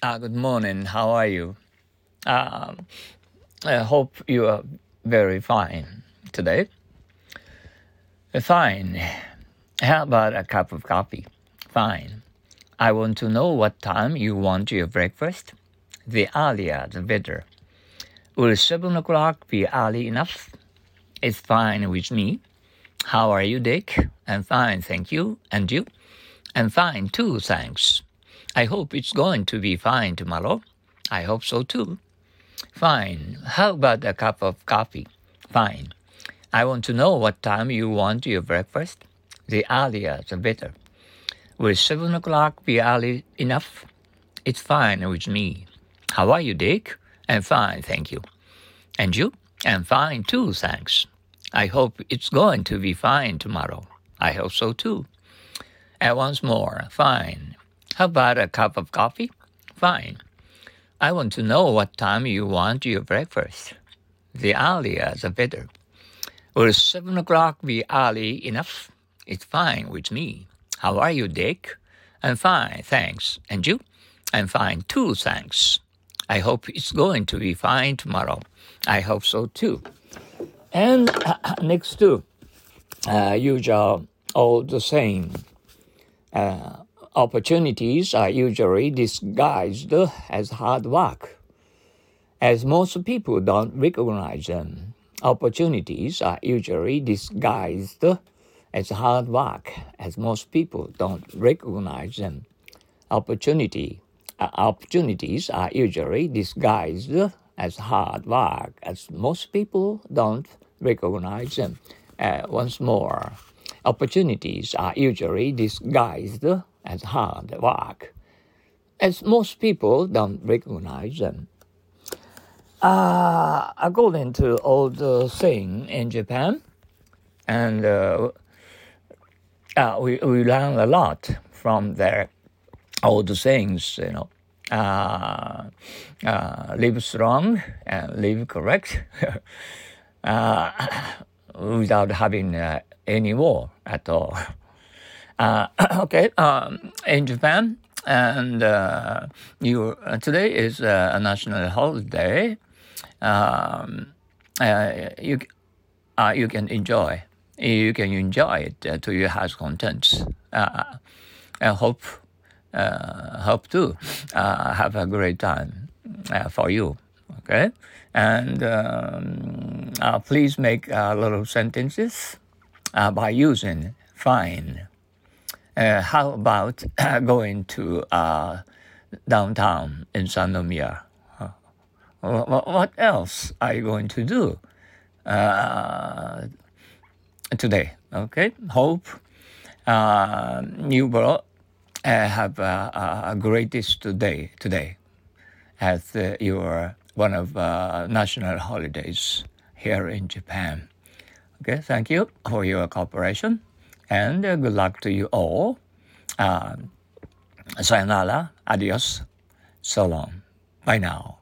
Uh, good morning. How are you? Um, I hope you are very fine today. Fine. How about a cup of coffee? Fine. I want to know what time you want your breakfast. The earlier, the better. Will seven o'clock be early enough? It's fine with me. How are you, Dick? I'm fine, thank you. And you? I'm fine too, thanks. I hope it's going to be fine tomorrow. I hope so too. Fine. How about a cup of coffee? Fine. I want to know what time you want your breakfast. The earlier, the better. Will seven o'clock be early enough? It's fine with me. How are you, Dick? I'm fine, thank you. And you? I'm fine too, thanks. I hope it's going to be fine tomorrow. I hope so too. And once more, fine. How about a cup of coffee? Fine. I want to know what time you want your breakfast. The earlier the better. Will seven o'clock be early enough? It's fine with me. How are you, Dick? I'm fine, thanks. And you? I'm fine too, thanks. I hope it's going to be fine tomorrow. I hope so too. And uh, next to uh, usual old saying, uh, opportunities are usually disguised as hard work, as most people don't recognize them. Opportunities are usually disguised as hard work, as most people don't recognize them. Opportunity, uh, opportunities are usually disguised as hard work, as most people don't recognize them. Uh, once more, opportunities are usually disguised as hard work, as most people don't recognize them. Uh, according to old uh, saying in Japan, and uh, uh, we, we learn a lot from their old sayings, you know. Uh, uh, live strong and live correct without having any war at all. Uh, okay, um, in Japan, and uh, you today is a national holiday. Um, uh, you uh, you can enjoy you can enjoy it uh, to your heart's contents. Uh, I hope hope to have a great time for you. Okay, and um, please make little sentences by using fine. Uh, how about going to uh, downtown in Sannomiya? Uh, what else are you going to do uh, today? Okay, hope uh, you will uh, have a, a greatest today today as your one of national holidays here in Japan. Okay, thank you for your cooperation and uh, good luck to you all. Uh, sayonara, adios, so long. Bye now.